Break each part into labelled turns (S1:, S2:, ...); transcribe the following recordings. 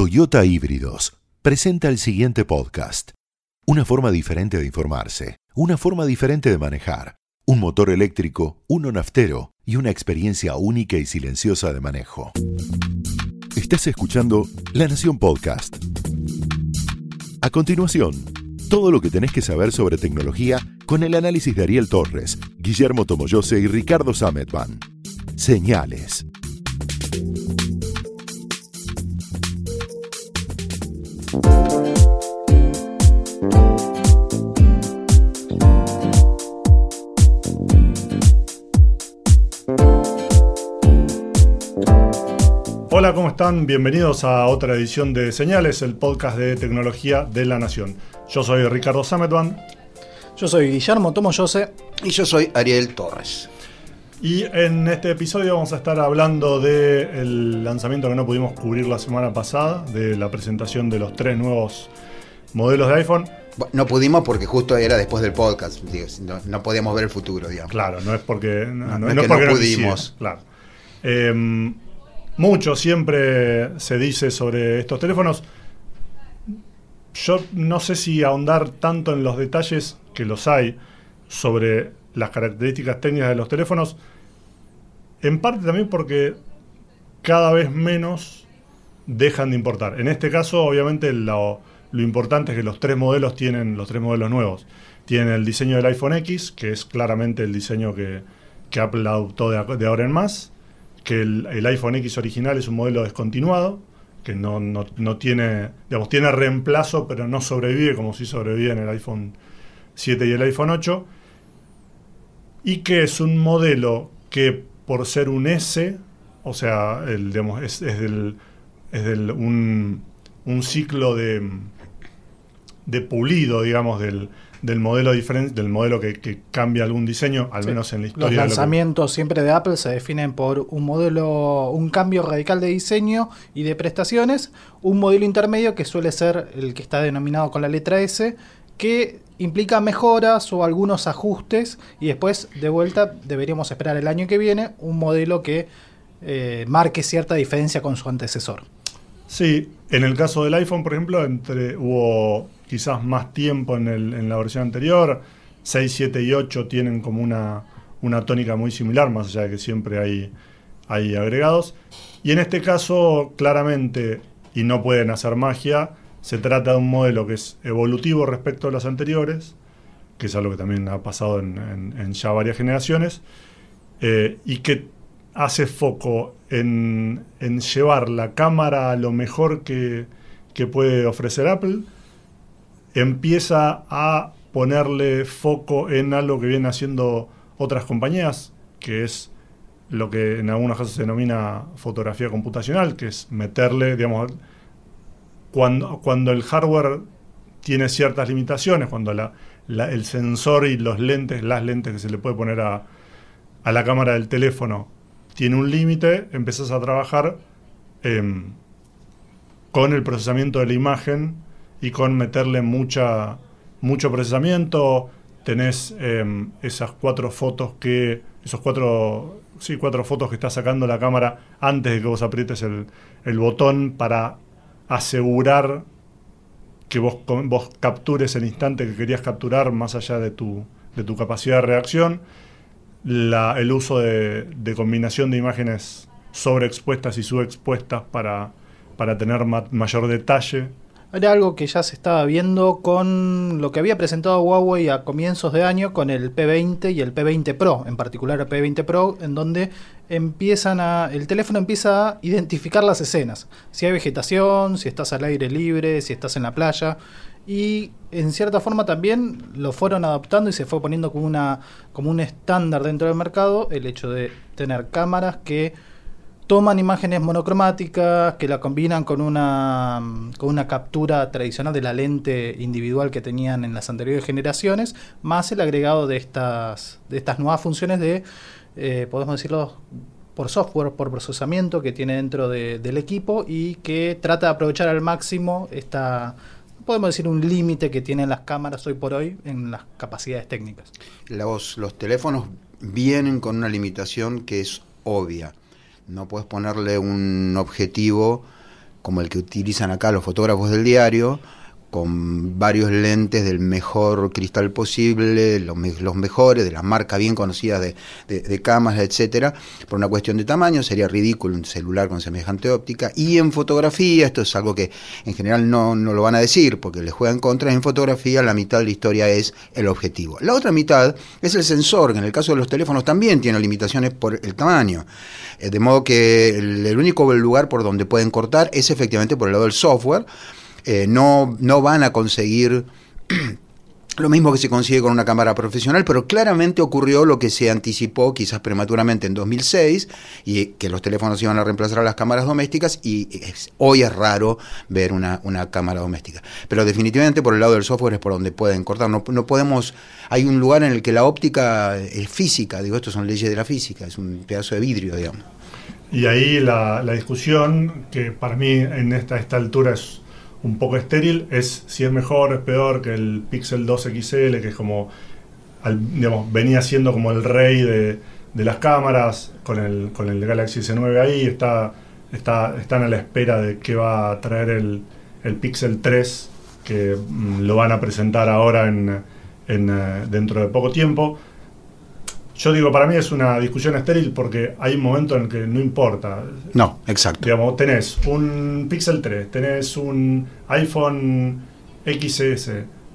S1: Toyota Híbridos presenta el siguiente podcast. Una forma diferente de informarse, una forma diferente de manejar, un motor eléctrico, uno naftero y una experiencia única y silenciosa de manejo. Estás escuchando La Nación Podcast. A continuación, todo lo que tenés que saber sobre tecnología con el análisis de Ariel Torres, Guillermo Tomoyose y Ricardo Sametban. Señales.
S2: Hola, ¿cómo están? Bienvenidos a otra edición de Señales, el podcast de tecnología de la Nación. Yo soy Ricardo Sametban.
S3: Yo soy Guillermo Tomoyose.
S4: Y yo soy Ariel Torres.
S2: Y en este episodio vamos a estar hablando del lanzamiento que no pudimos cubrir la semana pasada, de la presentación de los tres nuevos modelos de iPhone.
S4: No pudimos porque justo era después del podcast, no, podíamos ver el futuro, digamos.
S2: Claro, no es porque
S4: no, no, pudimos.
S2: claro. Em, mucho siempre se dice sobre estos teléfonos. Yo no sé si ahondar tanto en los detalles que los hay sobre las características técnicas de los teléfonos, en parte también porque cada vez menos dejan de importar. En este caso, obviamente, lo, importante es que los tres modelos tienen, los tres modelos nuevos, tienen el diseño del iPhone X, que es claramente el diseño que, Apple adoptó de, ahora en más, que el, iPhone X original es un modelo descontinuado, que no, no, tiene, digamos, tiene reemplazo, pero no sobrevive como si sobrevive en el iPhone 7 y el iPhone 8 y que es un modelo que por ser un S, o sea, el, es, del, es del, un, un, ciclo de, de pulido, digamos, del, del modelo diferente, del modelo que, cambia algún diseño, al menos en la historia.
S3: Los lanzamientos siempre de Apple se definen por un modelo, un cambio radical de diseño y de prestaciones, un modelo intermedio que suele ser el que está denominado con la letra S, que implica mejoras o algunos ajustes y después de vuelta deberíamos esperar el año que viene un modelo que eh, marque cierta diferencia con su antecesor.
S2: Sí, en el caso del iPhone, por ejemplo, entre, hubo quizás más tiempo en, el, en la versión anterior. 6, 7 y 8 tienen como una, una tónica muy similar, más allá de que siempre hay, hay agregados. Y en este caso, claramente, y no pueden hacer magia, se trata de un modelo que es evolutivo respecto a los anteriores, que es algo que también ha pasado en, ya varias generaciones, eh, y que hace foco en, llevar la cámara a lo mejor que, puede ofrecer Apple, empieza a ponerle foco en algo que vienen haciendo otras compañías, que es lo que en algunos casos se denomina fotografía computacional, que es meterle, digamos, cuando, cuando el hardware tiene ciertas limitaciones, cuando el sensor y los lentes, las lentes que se le puede poner a, la cámara del teléfono tiene un límite, empezás a trabajar em, con el procesamiento de la imagen y con meterle mucha, mucho procesamiento. Tenés em, esas cuatro fotos que. Esos cuatro. Sí, cuatro fotos que está sacando la cámara antes de que vos aprietes el botón para asegurar que vos, vos captures el instante que querías capturar más allá de tu, de tu capacidad de reacción, el uso de, combinación de imágenes sobreexpuestas y subexpuestas para, para tener mayor detalle
S3: era algo que ya se estaba viendo con lo que había presentado Huawei a comienzos de año con el P20 y el P20 Pro, en particular el P20 Pro, en donde empiezan a, el teléfono empieza a identificar las escenas. Si hay vegetación, si estás al aire libre, si estás en la playa. Y en cierta forma también lo fueron adaptando y se fue poniendo como, una, como un estándar dentro del mercado el hecho de tener cámaras que toman imágenes monocromáticas que la combinan con una, con una captura tradicional de la lente individual que tenían en las anteriores generaciones, más el agregado de estas, de estas nuevas funciones de, eh, podemos decirlo, por software, por procesamiento que tiene dentro del equipo y que trata de aprovechar al máximo esta, podemos decir, un límite que tienen las cámaras hoy por hoy en las capacidades técnicas.
S4: Los, los teléfonos vienen con una limitación que es obvia no puedes ponerle un objetivo como el que utilizan acá los fotógrafos del diario, con varios lentes del mejor cristal posible, los, mejores, de las marcas bien conocidas de, de, cámaras, etcétera, por una cuestión de tamaño, sería ridículo un celular con semejante óptica. Y en fotografía, esto es algo que en general no, no lo van a decir porque les juegan contra, en fotografía la mitad de la historia es el objetivo. La otra mitad es el sensor, que en el caso de los teléfonos también tiene limitaciones por el tamaño. Eh, de modo que el único lugar por donde pueden cortar es efectivamente por el lado del software eh, no, no van a conseguir lo mismo que se consigue con una cámara profesional, pero claramente ocurrió lo que se anticipó quizás prematuramente en 2006 y que los teléfonos iban a reemplazar a las cámaras domésticas y hoy es raro ver una, cámara doméstica. Pero definitivamente por el lado del software es por donde pueden cortar. No, no podemos, hay un lugar en el que la óptica es física, digo, esto son leyes de la física, es un pedazo de vidrio, digamos.
S2: Y ahí la, la discusión, que para mí en esta, esta altura es un poco estéril es si es mejor o es peor que el Pixel 2 XL, que es como, digamos, venía siendo como el rey de, las cámaras, con el, con el Galaxy S9 ahí, está, está, están a la espera de qué va a traer el, el Pixel 3, que mm, lo van a presentar ahora en, en, eh, dentro de poco tiempo. Yo digo, para mí es una discusión estéril porque hay un momento en el que no importa.
S4: No, exacto.
S2: Digamos, tenés un Pixel 3, tenés un iPhone XS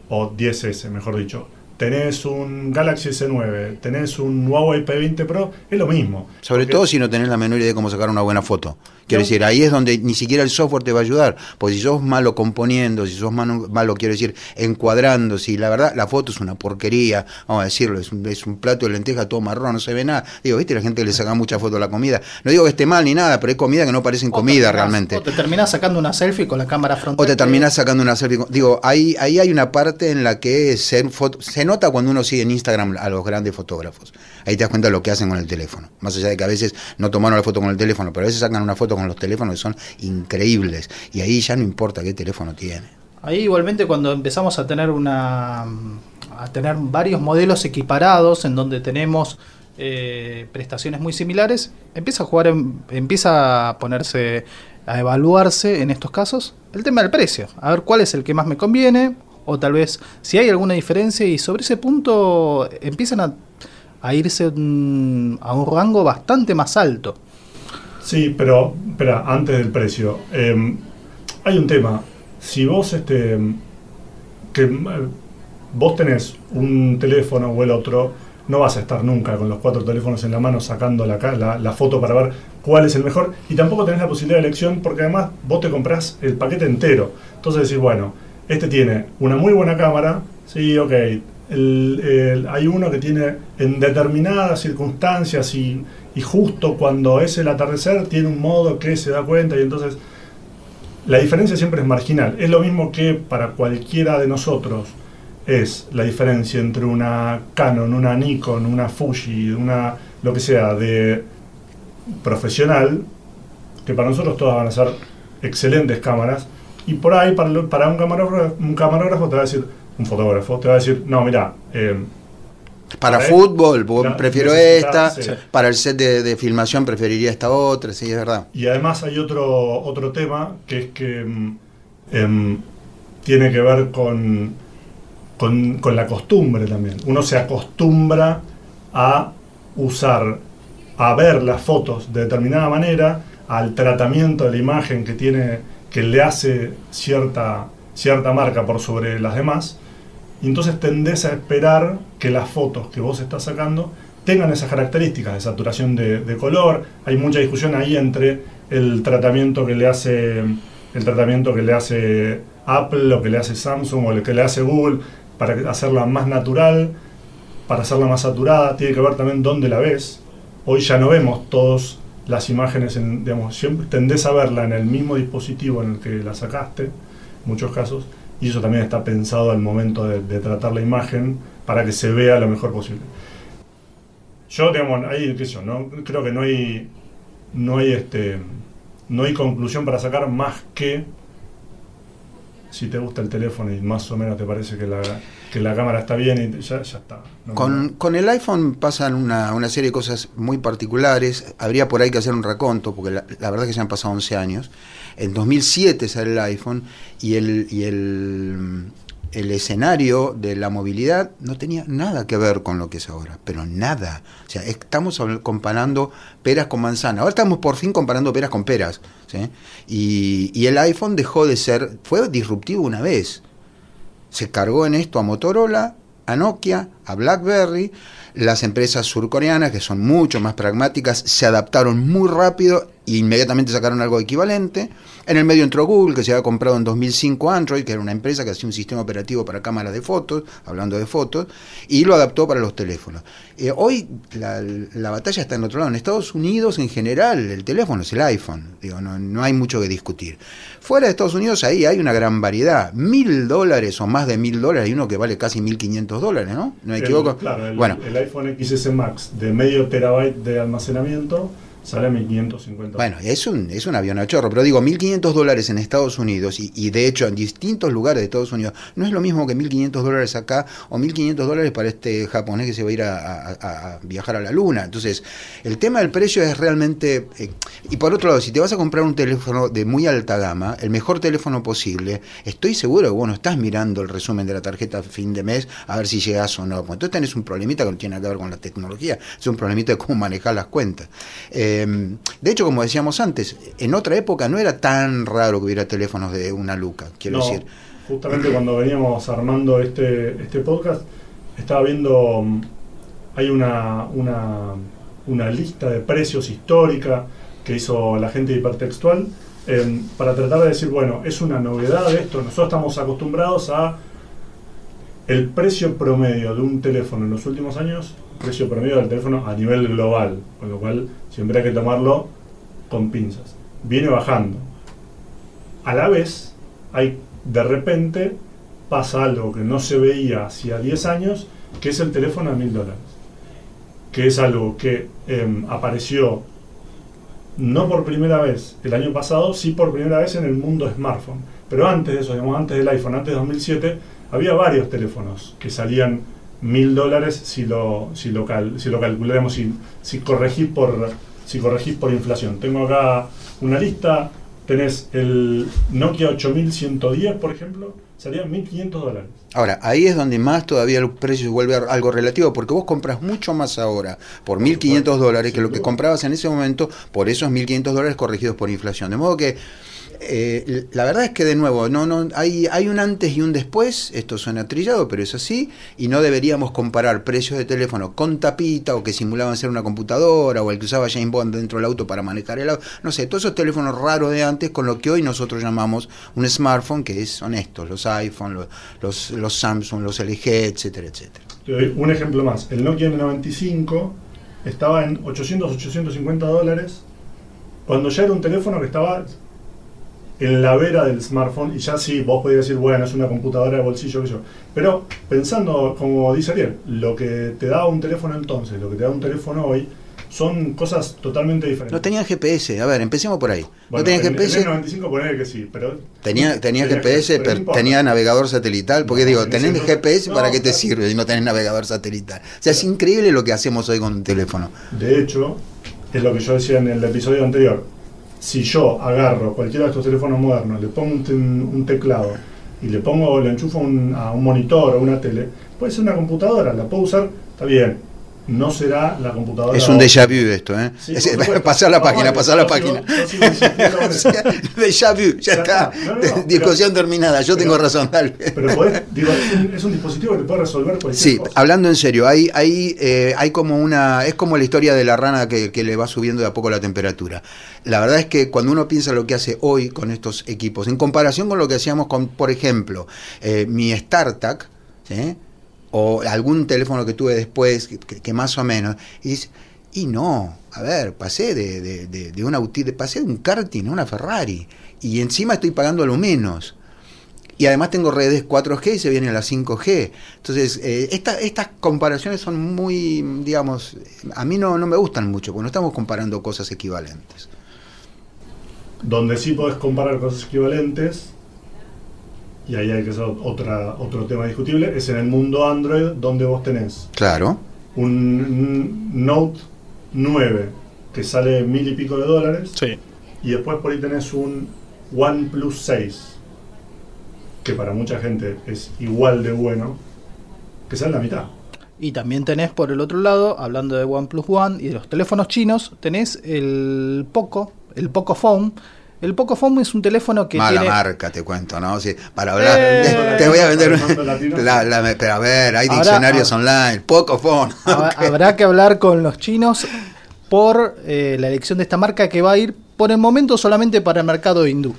S2: o 10S, mejor dicho, tenés un Galaxy S9, tenés un Huawei P20 Pro, es lo mismo.
S4: Sobre todo si no tenés la menor idea de cómo sacar una buena foto. Quiero decir, ahí es donde ni siquiera el software te va a ayudar. Porque si sos malo componiendo, si sos malo, malo quiero decir, encuadrando, si la verdad la foto es una porquería, vamos a decirlo, es un, es un plato de lenteja todo marrón, no se ve nada. Digo, viste, la gente le saca mucha foto a la comida. No digo que esté mal ni nada, pero hay comida que no parecen comida realmente. O
S3: te terminás sacando una selfie con la cámara frontal.
S4: O te terminás sacando una selfie. Digo, ahí, ahí hay una parte en la que se, se nota cuando uno sigue en Instagram a los grandes fotógrafos. Ahí te das cuenta de lo que hacen con el teléfono. Más allá de que a veces no tomaron la foto con el teléfono, pero a veces sacan una foto con los teléfonos que son increíbles. Y ahí ya no importa qué teléfono tiene.
S3: Ahí igualmente cuando empezamos a tener una a tener varios modelos equiparados en donde tenemos eh, prestaciones muy similares, empieza a jugar, empieza a ponerse, a evaluarse en estos casos el tema del precio, a ver cuál es el que más me conviene, o tal vez si hay alguna diferencia y sobre ese punto empiezan a, a irse a un rango bastante más alto.
S2: Sí, pero espera, antes del precio. Em, hay un tema. Si vos este que eh, vos tenés un teléfono o el otro, no vas a estar nunca con los cuatro teléfonos en la mano sacando la, la, la, foto para ver cuál es el mejor. Y tampoco tenés la posibilidad de elección porque además vos te comprás el paquete entero. Entonces decís, bueno, este tiene una muy buena cámara, sí, ok. hay uno que tiene en determinadas circunstancias y y justo cuando es el atardecer tiene un modo que se da cuenta y entonces la diferencia siempre es marginal. Es lo mismo que para cualquiera de nosotros es la diferencia entre una Canon, una Nikon, una Fuji, una lo que sea de profesional, que para nosotros todas van a ser excelentes cámaras, y por ahí para, para un, camarógrafo, un camarógrafo te va a decir, un fotógrafo te va a decir, no, mira, eh,
S4: para fútbol, prefiero esta. Para el set de, filmación preferiría esta otra, sí, es verdad.
S2: Y además hay otro, otro tema que es que em, tiene que ver con, con, la costumbre también. Uno se acostumbra a usar, a ver las fotos de determinada manera, al tratamiento de la imagen que tiene, que le hace cierta, cierta marca por sobre las demás y entonces tendés a esperar que las fotos que vos estás sacando tengan esas características de saturación de, color. Hay mucha discusión ahí entre el tratamiento que le hace el tratamiento que le hace Apple o que le hace Samsung o el que le hace Google para hacerla más natural, para hacerla más saturada, tiene que ver también dónde la ves. Hoy ya no vemos todas las imágenes, en, digamos, siempre tendés a verla en el mismo dispositivo en el que la sacaste, en muchos casos, y eso también está pensado al momento de, tratar la imagen para que se vea lo mejor posible. Yo, digamos, ahí, qué sé ¿no? creo que no hay, no hay, este, no hay conclusión para sacar más que si te gusta el teléfono y más o menos te parece que la, la cámara está bien, y ya, ya está.
S4: Con, el iPhone pasan una, serie de cosas muy particulares. Habría por ahí que hacer un raconto, porque la, la verdad es que se han pasado 11 años. En 2007 sale el iPhone y el, el, escenario de la movilidad no tenía nada que ver con lo que es ahora, pero nada. O sea, estamos comparando peras con manzanas. Ahora estamos por fin comparando peras con peras. y el iPhone dejó de ser, fue disruptivo una vez se cargó en esto a Motorola, a Nokia, a BlackBerry. Las empresas surcoreanas, que son mucho más pragmáticas, se adaptaron muy rápido e inmediatamente sacaron algo equivalente. En el medio entró Google, que se había comprado en 2005 Android, que era una empresa que hacía un sistema operativo para cámaras de fotos, hablando de fotos, y lo adaptó para los teléfonos. Eh, hoy la, la batalla está en otro lado. En Estados Unidos, en general, el teléfono es el iPhone. Digo, no, no hay mucho que discutir. Fuera de Estados Unidos, ahí hay una gran variedad. Mil dólares o más de mil dólares. Hay uno que vale casi mil quinientos dólares, ¿no? ¿No me
S2: El-
S4: equivoco?
S2: claro, el,
S4: bueno,
S2: el iPhone XS Max de medio terabyte de almacenamiento sale a 1550
S4: Bueno, es un, es un avión a chorro, pero digo, 1.500 dólares en Estados Unidos y, y de hecho en distintos lugares de Estados Unidos, no es lo mismo que 1.500 dólares acá o 1.500 dólares para este japonés que se va a ir a, a- viajar a la luna. Entonces, el tema del precio es realmente... eh, y por otro lado, si te vas a comprar un teléfono de muy alta gama, el mejor teléfono posible, estoy seguro que vos no estás mirando el resumen de la tarjeta a fin de mes a ver si llegas o no. Entonces tenés un problemita que no tiene que ver con la tecnología, es un problemita de cómo manejar las cuentas. Eh, de hecho, como decíamos antes, en otra época no era tan raro que hubiera teléfonos de una luca, quiero
S2: No,
S4: decir.
S2: Justamente cuando veníamos armando este, este podcast, estaba viendo, mm, hay una, una, una lista de precios histórica que hizo la gente de hipertextual eh, para tratar de decir, bueno, es una novedad esto, nosotros estamos acostumbrados a el precio promedio de un teléfono en los últimos años, precio promedio del teléfono a nivel global, con lo cual siempre hay que tomarlo con pinzas. Viene bajando. A la vez, hay de repente pasa algo que no se veía hacía 10 años, que es el teléfono a mil dólares. Que es algo que em, apareció no por primera vez el año pasado, sí por primera vez en el mundo smartphone. Pero antes de eso, digamos, antes del iPhone, antes de 2007, había varios teléfonos que salían mil dólares si lo, si lo, cal- si lo calculamos, si, si, corregís por, si corregís por inflación. Tengo acá una lista, tenés el Nokia 8110, por ejemplo, salía 1500 dólares.
S4: Ahora, ahí es donde más todavía el precio vuelve algo relativo, porque vos compras mucho más ahora por 1.500 dólares que lo que comprabas en ese momento por esos 1.500 dólares corregidos por inflación. De modo que eh, la verdad es que de nuevo, no, no, hay, hay un antes y un después, esto suena trillado, pero es así, y no deberíamos comparar precios de teléfono con tapita o que simulaban ser una computadora o el que usaba James Bond dentro del auto para manejar el auto, no sé, todos esos teléfonos raros de antes con lo que hoy nosotros llamamos un smartphone, que son estos, los iPhone, los, los, Samsung, los LG, etcétera, etcétera.
S2: Un ejemplo más. El Nokia N95 estaba en 800, 850 dólares, cuando ya era un teléfono que estaba en la vera del smartphone y ya sí, vos podías decir, bueno, es una computadora de bolsillo, que yo. Pero pensando, como dice Ariel, lo que te da un teléfono entonces, lo que te da un teléfono hoy, son cosas totalmente diferentes.
S4: No tenían GPS, a ver, empecemos por ahí. no tenían GPS.
S2: El N95 ponele que sí, pero...
S4: Tenía, tenía GPS,
S2: pero
S4: tenía navegador satelital, porque
S2: No,
S4: digo,
S2: en
S4: tenés
S2: no-
S4: GPS, ¿para qué te sirve si no tenés navegador satelital? O sea, es increíble lo que hacemos hoy con un teléfono.
S2: De hecho, es lo que yo decía en el episodio anterior. Si yo agarro cualquiera de estos teléfonos modernos, le pongo un, te- un teclado y le pongo, le enchufo un- a un monitor o una tele, puede ser una computadora, la puedo usar, está bien. No será la computadora.
S4: Es un déjà vu esto, ¿eh?
S2: Sí,
S4: Es- pasar la
S2: No,
S4: página,
S2: vale,
S4: pasar la página. déjà vu, ya
S2: Ya
S4: está.
S2: está. No, no, no,
S4: Discusión terminada, yo
S2: pero-
S4: tengo razón, dale.
S2: Pero podés- digo, es, un, es un dispositivo que puede resolver cualquier
S4: Sí,
S2: cosa.
S4: hablando en serio, hay, hay, eh, hay como una. Es como la historia de la rana que, que le va subiendo de a poco la temperatura. La verdad es que cuando uno piensa lo que hace hoy con estos equipos, en comparación con lo que hacíamos con, por ejemplo, eh, mi StarTAC, ¿sí? O algún teléfono que tuve después, que, más o menos, y dices, y no, a ver, pasé de, de, de, de- pasé de un karting a una Ferrari, y encima estoy pagando lo menos. Y además tengo redes 4G y se viene la 5G. Entonces, eh, esta- estas comparaciones son muy, digamos, a mí no, no me gustan mucho, porque no estamos comparando cosas equivalentes.
S2: Donde sí podés comparar cosas equivalentes y ahí hay que hacer otra, otro tema discutible, es en el mundo Android donde vos tenés
S4: Claro.
S2: un Note 9 que sale mil y pico de dólares
S3: Sí.
S2: y después por ahí tenés un OnePlus 6 que para mucha gente es igual de bueno que sale la mitad.
S3: Y también tenés por el otro lado, hablando de OnePlus One y de los teléfonos chinos, tenés el Poco, el Poco Phone. El Poco Phone es un teléfono que
S4: Mala
S3: tiene...
S4: marca, te cuento, ¿no? Sí, para hablar,
S3: Eh.
S4: te, voy a vender. La, la- pero a ver, hay
S3: Habrá-
S4: diccionarios online, poco phone.
S3: Habrá- Habrá que hablar con los chinos por eh, la elección de esta marca que va a ir por el momento solamente para el mercado hindú.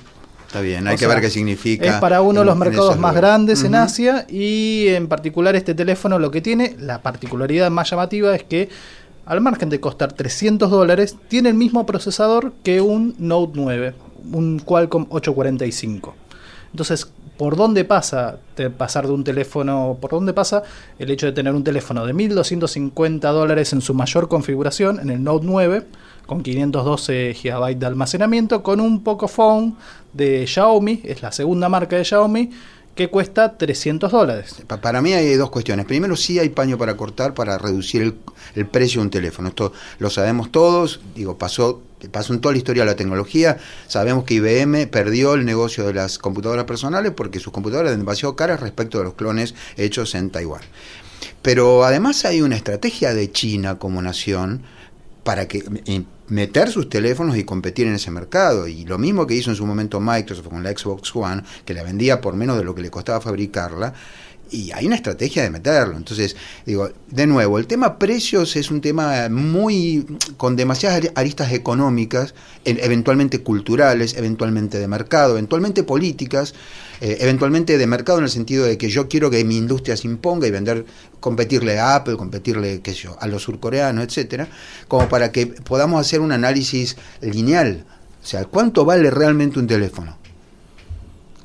S4: Está bien, hay
S3: O
S4: que
S3: sea,
S4: ver qué significa.
S3: Es para uno de los mercados más grandes en. Asia y en particular este teléfono lo que tiene, la particularidad más llamativa es que al margen de costar 300 dólares, tiene el mismo procesador que un Note 9, un Qualcomm 845. Entonces, ¿por dónde pasa pasar de un teléfono, por dónde pasa el hecho de tener un teléfono de 1.250 dólares en su mayor configuración, en el Note 9, con 512 GB de almacenamiento, con un Pocophone de Xiaomi, es la segunda marca de Xiaomi, que cuesta 300 dólares.
S4: Pa- Para mí hay dos cuestiones. Primero, sí hay paño para cortar para reducir el precio de un teléfono. Esto lo sabemos todos. Digo, pasó, pasó en toda la historia de la tecnología. Sabemos que IBM perdió el negocio de las computadoras personales porque sus computadoras eran demasiado caras respecto de los clones hechos en Taiwán. Pero además hay una estrategia de China como nación para que eh, meter sus teléfonos y competir en ese mercado. Y lo mismo que hizo en su momento Microsoft con la Xbox One, que la vendía por menos de lo que le costaba fabricarla. Y hay una estrategia de meterlo. Entonces, digo, de nuevo, el tema precios es un tema muy con demasiadas ari- aristas económicas, e- eventualmente culturales, eventualmente de mercado, eventualmente políticas, eh, eventualmente de mercado en el sentido de que yo quiero que mi industria se imponga y vender, competirle a Apple, competirle, qué sé yo, a los surcoreanos, etcétera, como para que podamos hacer un análisis lineal. O sea, ¿cuánto vale realmente un teléfono?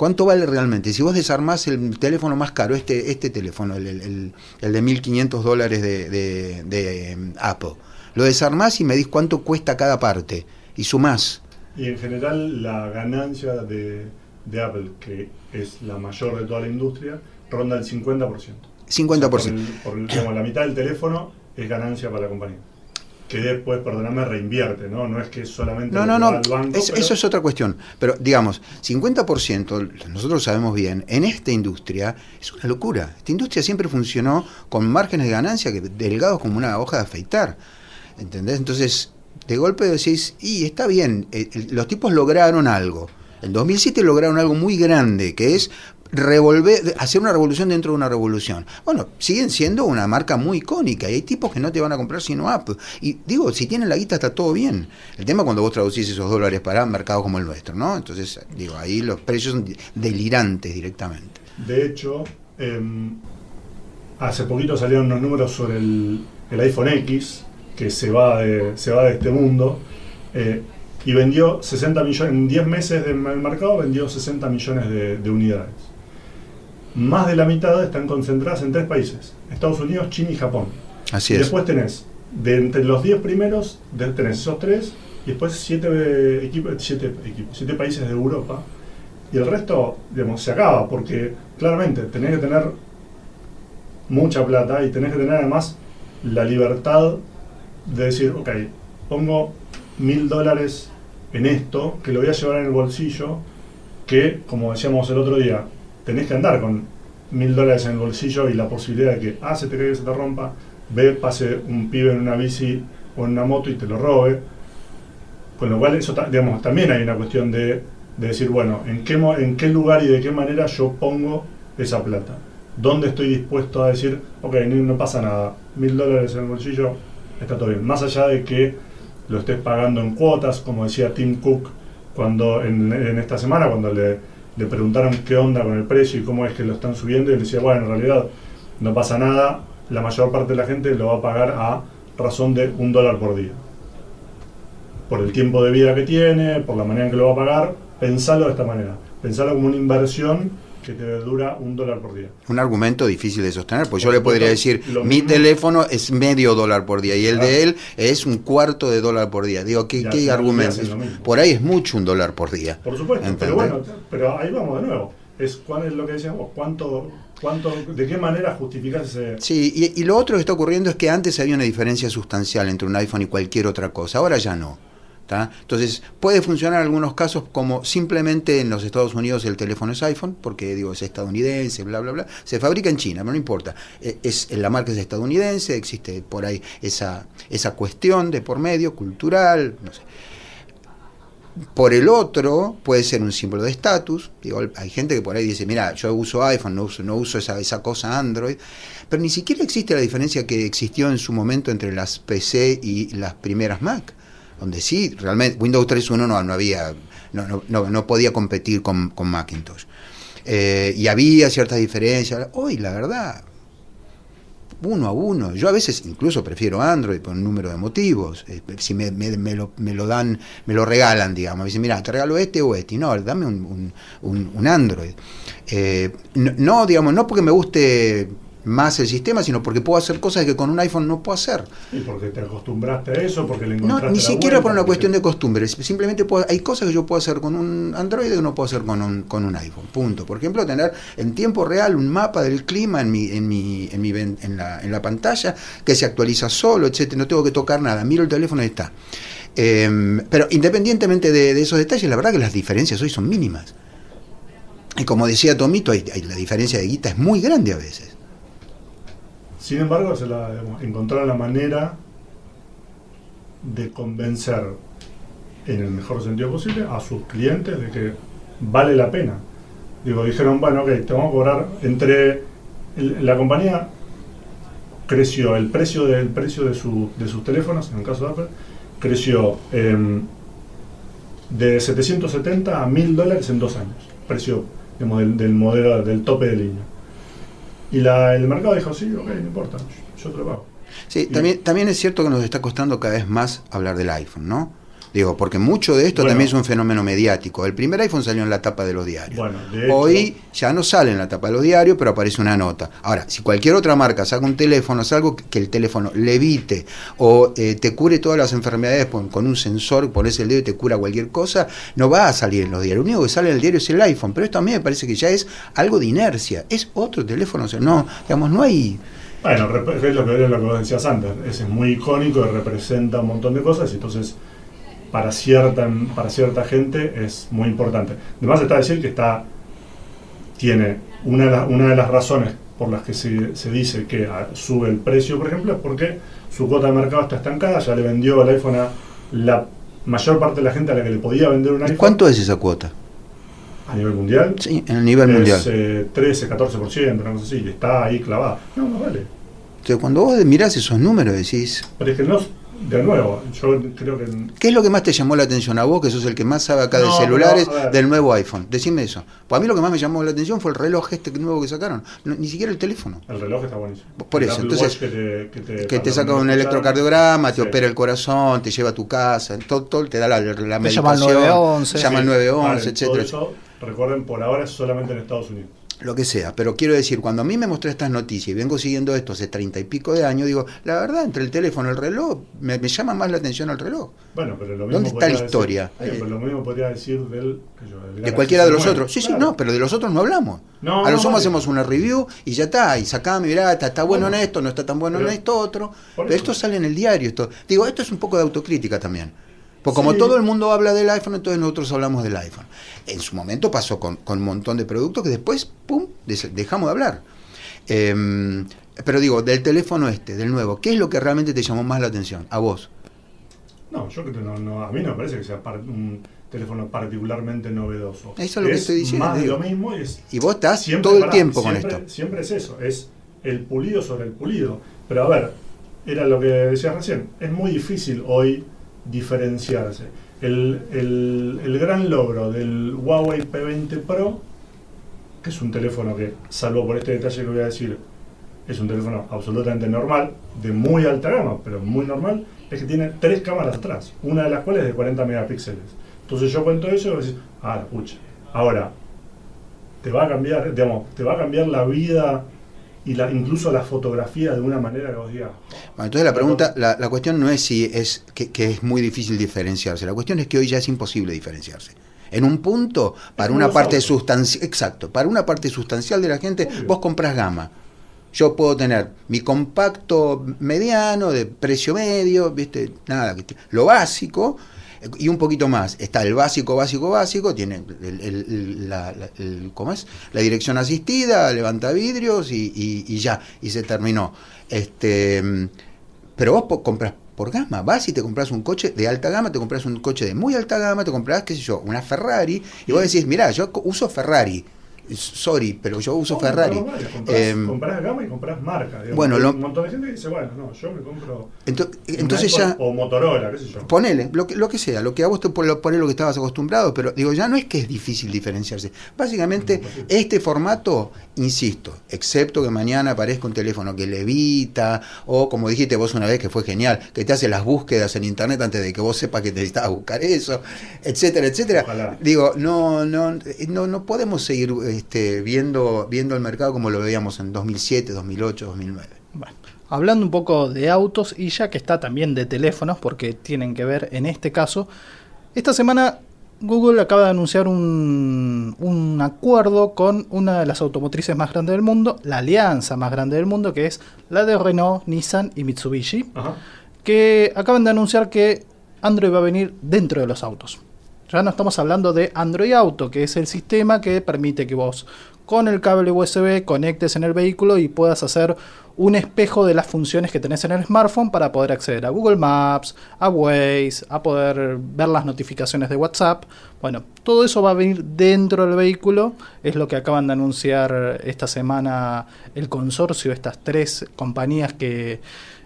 S4: ¿Cuánto vale realmente? Si vos desarmás el teléfono más caro, este, este teléfono, el, el- el- de 1.500 dólares de, de- de, em, Apple, lo desarmás y medís cuánto cuesta cada parte y sumás.
S2: Y en general la ganancia de, de Apple, que es la mayor de toda la industria, ronda el 50%.
S4: 50%.
S2: Por, el- por el- digamos, la mitad del teléfono es ganancia para la compañía. Que después, perdóname, reinvierte, ¿no? No es que solamente
S4: No, no, no,
S2: al banco,
S4: es-
S2: pero-
S4: eso es otra cuestión. Pero digamos, 50%, nosotros sabemos bien, en esta industria es una locura. Esta industria siempre funcionó con márgenes de ganancia que delgados como una hoja de afeitar. ¿Entendés? Entonces, de golpe decís, y está bien, eh, los tipos lograron algo. En 2007 lograron algo muy grande, que es revolver, hacer una revolución dentro de una revolución. Bueno, siguen siendo una marca muy icónica y hay tipos que no te van a comprar sino Apple. Y digo, si tienen la guita está todo bien. El tema es cuando vos traducís esos dólares para mercados como el nuestro, ¿no? Entonces, digo, ahí los precios son delirantes directamente.
S2: De hecho, em, hace poquito salieron unos números sobre el, el iPhone X, que se va de, se va de este mundo, eh, y vendió 60 millones, en 10 meses del mercado vendió 60 millones de, de unidades. Más de la mitad están concentradas en tres países, Estados Unidos, China y Japón.
S4: Así
S2: y
S4: es.
S2: después tenés, de entre los 10 primeros, de- tenés esos tres, y después 7 equipos, siete, equipos, siete países de Europa, y el resto, digamos, se acaba, porque claramente tenés que tener mucha plata y tenés que tener además la libertad de decir, ok, pongo mil dólares en esto, que lo voy a llevar en el bolsillo, que, como decíamos el otro día, tenés que andar con mil dólares en el bolsillo y la posibilidad de que, A, se te caiga y se te rompa, B, pase un pibe en una bici o en una moto y te lo robe. Con lo cual, eso digamos, también hay una cuestión de, de decir, bueno, ¿en qué, ¿en qué lugar y de qué manera yo pongo esa plata? ¿Dónde estoy dispuesto a decir, ok, no, pasa nada, mil dólares en el bolsillo, está todo bien? Más allá de que lo estés pagando en cuotas, como decía Tim Cook cuando en esta semana, cuando le, le preguntaron qué onda con el precio y cómo es que lo están subiendo, y él decía, bueno, en realidad no pasa nada, la mayor parte de la gente lo va a pagar a razón de un dólar por día. Por el tiempo de vida que tiene, por la manera en que lo va a pagar, pensalo de esta manera. Pensalo como una inversión que te dura un dólar por día.
S4: Un argumento difícil de sostener, pues yo le podría decir, mi
S2: mismo-
S4: teléfono es medio dólar por día y el
S2: Claro.
S4: de él es un cuarto de dólar por día. Digo, ¿qué, qué argumento? Por ahí es mucho un dólar por día.
S2: Por supuesto, pero bueno, pero ahí vamos de nuevo. es cuál es lo que decíamos, cuánto, cuánto, de qué manera justificas ese...
S4: Sí, y, y lo otro que está ocurriendo es que antes había una diferencia sustancial entre un iPhone y cualquier otra cosa, ahora ya no. Entonces, puede funcionar en algunos casos como simplemente en los Estados Unidos el teléfono es iPhone, porque digo, es estadounidense, bla, bla, bla. Se fabrica en China, pero no importa. Eh, Es, la marca es estadounidense, existe por ahí esa, esa cuestión de por medio, cultural, no sé. Por el otro, puede ser un símbolo de estatus. Hay gente que por ahí dice, mira, yo uso iPhone, no uso, no uso esa, esa cosa Android. Pero ni siquiera existe la diferencia que existió en su momento entre las PC y las primeras Mac. Donde sí, realmente Windows 3.1 no, no había, no, no, no, podía competir con, con Macintosh. Eh, y había ciertas diferencias. Hoy, la verdad, uno a uno. Yo a veces incluso prefiero Android por un número de motivos. Eh, si me, me, lo, me, lo, dan, me lo regalan, digamos. Me dicen, mira, te regalo este o este. No, dame un, un, Android. Eh, no, digamos, no porque me guste más el sistema, sino porque puedo hacer cosas que con un iPhone no puedo hacer.
S2: Y porque te acostumbraste a eso, porque le
S4: No, ni siquiera por una cuestión de costumbre. Simplemente puedo, hay cosas que yo puedo hacer con un Android que no puedo hacer con un, con un iPhone. Punto. Por ejemplo, tener en tiempo real un mapa del clima en mi, en mi, en mi en la, en la pantalla que se actualiza solo, etcétera. No tengo que tocar nada. Miro el teléfono y está. Eh, pero independientemente de, de, esos detalles, la verdad que las diferencias hoy son mínimas. Y como decía Tomito, hay, hay, la diferencia de guita es muy grande a veces.
S2: Sin embargo, se la, digamos, encontraron la manera de convencer, en el mejor sentido posible, a sus clientes de que vale la pena. Digo, dijeron, bueno, ok, te vamos a cobrar entre la compañía creció el precio del precio de, de sus teléfonos, en el caso de Apple, creció eh, de 770 a 1000 dólares en dos años. Precio del modelo, del tope de línea. Y la, el mercado dijo, sí, ok, no importa, yo te lo pago.
S4: Sí, también, también es cierto que nos está costando cada vez más hablar del iPhone, ¿no? Digo, porque mucho de esto bueno, también es un fenómeno mediático. El primer iPhone salió en la tapa de los diarios.
S2: Bueno, de hecho,
S4: Hoy ya no sale en la tapa de los diarios, pero aparece una nota. Ahora, si cualquier otra marca saca un teléfono, es algo que el teléfono levite o eh, te cure todas las enfermedades con, con, un sensor, pones el dedo y te cura cualquier cosa, no va a salir en los diarios. Lo único que sale en el diario es el iPhone. Pero esto a mí me parece que ya es algo de inercia. Es otro teléfono. O sea, no, digamos, no hay...
S2: Bueno, es lo que, es lo que vos decías antes. Ese es muy icónico y representa un montón de cosas. Entonces para cierta, para cierta gente es muy importante. Además está decir que está, tiene una de, las, una de las razones por las que se, se, dice que sube el precio, por ejemplo, es porque su cuota de mercado está estancada, ya le vendió el iPhone a la mayor parte de la gente a la que le podía vender un iPhone.
S4: ¿Cuánto es esa cuota?
S2: ¿A nivel mundial?
S4: Sí, en el nivel
S2: es,
S4: mundial.
S2: Eh, 13, 14%, una cosa así, está ahí clavada. No, no vale.
S4: Entonces, cuando vos mirás esos números decís...
S2: Pero es que no, de nuevo, yo creo que...
S4: ¿Qué es lo que más te llamó la atención a vos, que sos el que más sabe acá no, de celulares, pero, del nuevo iPhone? Decime eso. Pues a mí lo que más me llamó la atención fue el reloj este nuevo que sacaron. No, ni siquiera el teléfono.
S2: El reloj está buenísimo.
S4: Por eso, entonces, que te, que te, que te saca un electrocardiograma, sí. te opera el corazón, te lleva a tu casa, todo, todo te da la, la
S3: te llama al 911.
S4: Llama al 911,
S2: vale,
S4: etcétera.
S2: Eso, recuerden, por ahora es solamente en Estados Unidos
S4: lo que sea, pero quiero decir, cuando a mí me mostró estas noticias y vengo siguiendo esto hace treinta y pico de años, digo, la verdad, entre el teléfono y el reloj, me, me llama más la atención el reloj.
S2: Bueno, pero lo mismo
S4: ¿Dónde está la historia?
S2: Decir, eh, pero lo mismo podría decir del...
S4: Yo, del de cualquiera de los otros. Sí, claro. sí, no, pero de los otros no hablamos.
S2: No,
S4: a lo
S2: no,
S4: sumo
S2: vale.
S4: hacemos una review y ya está, y sacame, mirá, está, está bueno, bueno, en esto, no está tan bueno
S2: pero,
S4: en esto otro. Pero esto sale en el diario. Esto. Digo, esto es un poco de autocrítica también. Porque como sí. todo el mundo habla del iPhone, entonces nosotros hablamos del iPhone. En su momento pasó con, con un montón de productos que después, ¡pum!, dejamos de hablar. Eh, pero digo, del teléfono este, del nuevo, ¿qué es lo que realmente te llamó más la atención? A vos.
S2: No, yo creo que no, no, a mí no me parece que sea un teléfono particularmente novedoso.
S4: Eso es lo que estoy diciendo.
S2: Más de lo mismo y, es,
S4: y vos estás todo el tiempo
S2: siempre,
S4: con esto.
S2: Siempre es eso, es el pulido sobre el pulido. Pero a ver, era lo que decías recién, es muy difícil hoy diferenciarse. El, el, el, gran logro del Huawei P20 Pro, que es un teléfono que, salvo por este detalle que voy a decir, es un teléfono absolutamente normal, de muy alta gama, pero muy normal, es que tiene tres cámaras atrás, una de las cuales de 40 megapíxeles. Entonces yo cuento eso y voy a ah, la pucha. Ahora, te va a cambiar, digamos, te va a cambiar la vida y la, incluso la fotografía de una manera que vos digas.
S4: Bueno, entonces la pregunta, la, la, cuestión no es si es que, que, es muy difícil diferenciarse, la cuestión es que hoy ya es imposible diferenciarse. En un punto, para una parte sustancial, exacto, para una parte sustancial de la gente, vos compras gama. Yo puedo tener mi compacto mediano, de precio medio, ¿viste? Nada, lo básico y un poquito más. Está el básico, básico, básico, tiene el, la, la- el- ¿cómo es? la dirección asistida, levanta vidrios y, y- y ya, y se terminó. Este, pero vos po- compras por gama, vas y te compras un coche de alta gama, te compras un coche de muy alta gama, te compras, qué sé yo, una Ferrari, y vos decís, mirá, yo uso Ferrari. Sorry, pero yo uso Ferrari.
S2: comprás varias, Comprás, comprás gama y comprás marca. digamos.
S4: bueno,
S2: Hay
S4: lo-
S2: un montón de gente que dice, bueno, no, yo me compro.
S4: ento- entonces ya...
S2: O Motorola, qué sé yo.
S4: Ponele, lo que, lo que sea, lo que a vos te pone pone lo que estabas acostumbrado, pero digo, ya no es que es difícil diferenciarse. Básicamente, este formato, insisto, excepto que mañana aparezca un teléfono que levita, o como dijiste vos una vez que fue genial, que te hace las búsquedas en internet antes de que vos sepas que necesitabas buscar eso, etcétera, etcétera.
S2: Ojalá.
S4: Digo, no, no, no, no podemos seguir este, viendo, viendo el mercado como lo veíamos en 2007, 2008, 2009.
S3: Bueno, hablando un poco de autos y ya que está también de teléfonos, porque tienen que ver en este caso, esta semana Google acaba de anunciar un, un acuerdo con una de las automotrices más grandes del mundo, la alianza más grande del mundo, que es la de Renault, Nissan y Mitsubishi,
S2: Ajá.
S3: que acaban de anunciar que Android va a venir dentro de los autos. Ya no estamos hablando de Android Auto, que es el sistema que permite que vos con el cable USB conectes en el vehículo y puedas hacer un espejo de las funciones que tenés en el smartphone para poder acceder a Google Maps, a Waze, a poder ver las notificaciones de WhatsApp. Bueno, todo eso va a venir dentro del vehículo, es lo que acaban de anunciar esta semana el consorcio, estas tres compañías que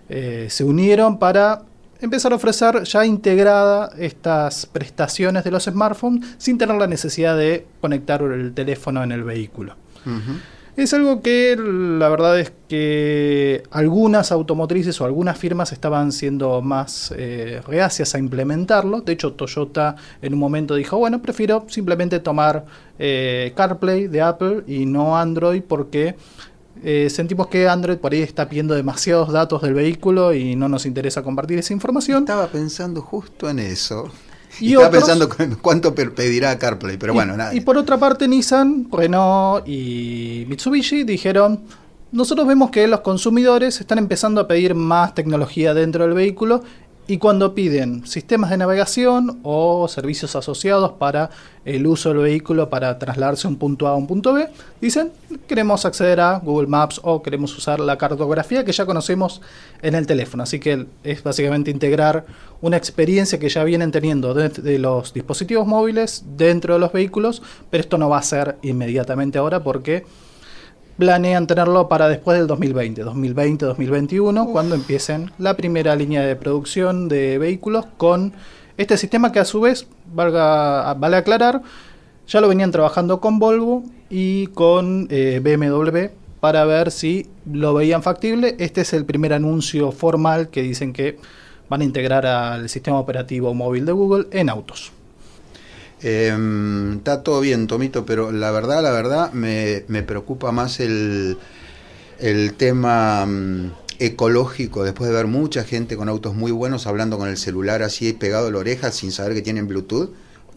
S3: eh, se unieron para empezar a ofrecer ya integrada estas prestaciones de los smartphones sin tener la necesidad de conectar el teléfono en el vehículo. Es algo que la verdad es que algunas automotrices o algunas firmas estaban siendo más eh, reacias a implementarlo. De hecho, Toyota en un momento dijo, bueno, prefiero simplemente tomar eh, CarPlay de Apple y no Android porque eh, sentimos que Android por ahí está pidiendo demasiados datos del vehículo y no nos interesa compartir esa información.
S4: Estaba pensando justo en eso.
S3: Y
S4: Y estaba
S3: otros-
S4: pensando cu- cuánto pedirá CarPlay, pero
S3: y,
S4: bueno, nada.
S3: y por otra parte, Nissan, Renault y Mitsubishi dijeron, nosotros vemos que los consumidores están empezando a pedir más tecnología dentro del vehículo y cuando piden sistemas de navegación o servicios asociados para el uso del vehículo para trasladarse de un punto A a un punto B, dicen, queremos acceder a Google Maps o queremos usar la cartografía que ya conocemos en el teléfono. Así que es básicamente integrar una experiencia que ya vienen teniendo de los dispositivos móviles dentro de los vehículos, pero esto no va a ser inmediatamente ahora porque planean tenerlo para después del 2020, 2020, 2021, cuando empiecen la primera línea de producción de vehículos con este sistema que a su vez, valga, vale aclarar, ya lo venían trabajando con Volvo y con eh, BMW para ver si lo veían factible. Este es el primer anuncio formal que dicen que van a integrar al sistema operativo móvil de Google en autos.
S4: Eh, está todo bien, Tomito, pero la verdad, la verdad, me, me preocupa más el, el tema mm, ecológico, después de ver mucha gente con autos muy buenos hablando con el celular así pegado a la oreja sin saber que tienen Bluetooth.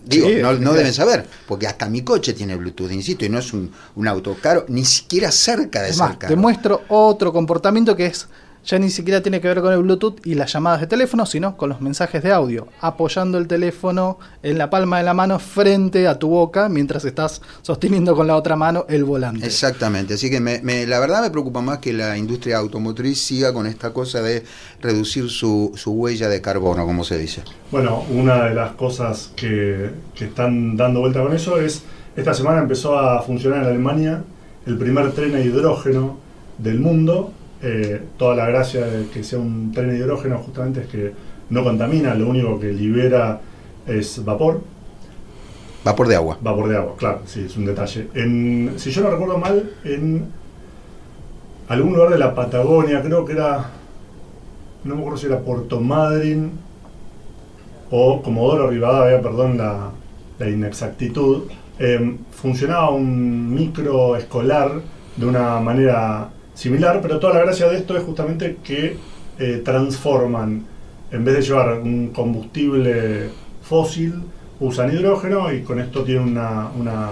S4: Digo,
S3: Sí,
S4: no, deben saber, porque hasta mi coche tiene Bluetooth, insisto, y no es un, un auto caro, ni siquiera cerca de ser
S3: te muestro otro comportamiento que es ya ni siquiera tiene que ver con el Bluetooth y las llamadas de teléfono, sino con los mensajes de audio, apoyando el teléfono en la palma de la mano frente a tu boca mientras estás sosteniendo con la otra mano el volante.
S4: Exactamente, así que me, me- la verdad me preocupa más que la industria automotriz siga con esta cosa de reducir su, su huella de carbono, como se dice.
S2: Bueno, una de las cosas que, que están dando vuelta con eso es, esta semana empezó a funcionar en Alemania el primer tren a hidrógeno del mundo. Eh, toda la gracia de que sea un tren a hidrógeno justamente es que no contamina, lo único que libera es vapor,
S4: Vapor de agua.
S2: vapor de agua, claro, sí, es un detalle. En, si yo no recuerdo mal, en algún lugar de la Patagonia, creo que era, no me acuerdo si era Puerto Madryn o Comodoro Rivadavia, perdón la, la inexactitud, eh, funcionaba un micro escolar de una manera similar, pero toda la gracia de esto es justamente que eh, transforman, en vez de llevar un combustible fósil, usan hidrógeno y con esto tienen una, una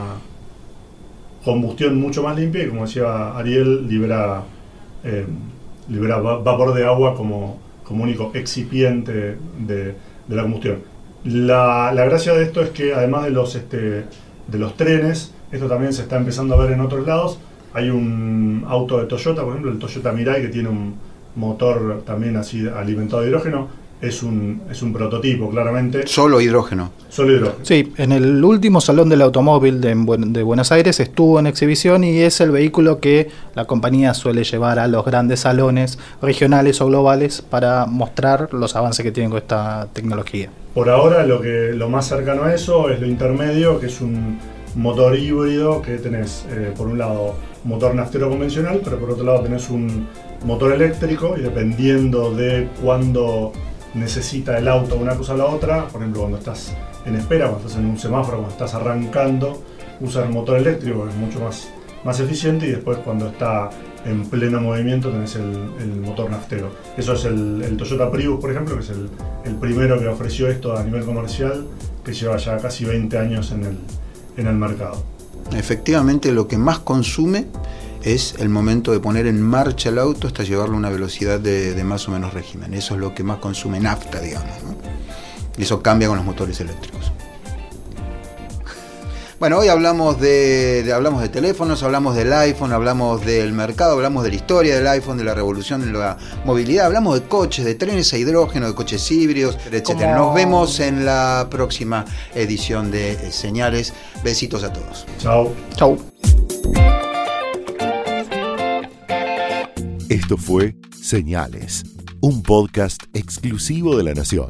S2: combustión mucho más limpia y como decía Ariel, libera, eh, libera va- vapor de agua como, como único excipiente de, de la combustión. La, la gracia de esto es que además de los, este, de los trenes, esto también se está empezando a ver en otros lados. Hay un auto de Toyota, por ejemplo, el Toyota Mirai, que tiene un motor también así alimentado de hidrógeno. Es un, es un prototipo, claramente.
S4: Solo hidrógeno.
S2: Solo hidrógeno.
S3: Sí, en el último salón del automóvil de, en Buen- de Buenos Aires estuvo en exhibición y es el vehículo que la compañía suele llevar a los grandes salones regionales o globales para mostrar los avances que tienen con esta tecnología.
S2: Por ahora lo que lo más cercano a eso es lo intermedio, que es un motor híbrido que tenés eh, por un lado motor naftero convencional, pero por otro lado tenés un motor eléctrico y dependiendo de cuándo necesita el auto una cosa o la otra, por ejemplo cuando estás en espera, cuando estás en un semáforo, cuando estás arrancando, usa el motor eléctrico que es mucho más, más eficiente y después cuando está en pleno movimiento tenés el, motor naftero. Eso es el, Toyota Prius, por ejemplo, que es el primero que ofreció esto a nivel comercial, que lleva ya casi 20 años en el, en el mercado.
S4: Efectivamente, lo que más consume es el momento de poner en marcha el auto hasta llevarlo a una velocidad de, más o menos régimen. Eso es lo que más consume nafta, digamos. eso cambia con los motores eléctricos. Bueno, hoy hablamos de, de- hablamos de teléfonos, hablamos del iPhone, hablamos del mercado, hablamos de la historia del iPhone, de la revolución en la movilidad, hablamos de coches, de trenes a hidrógeno, de coches híbridos, etcétera.
S3: Como-
S4: Nos vemos en la próxima edición de Señales. Besitos a todos.
S2: Chao.
S3: Chau.
S1: Esto fue Señales, un podcast exclusivo de La Nación.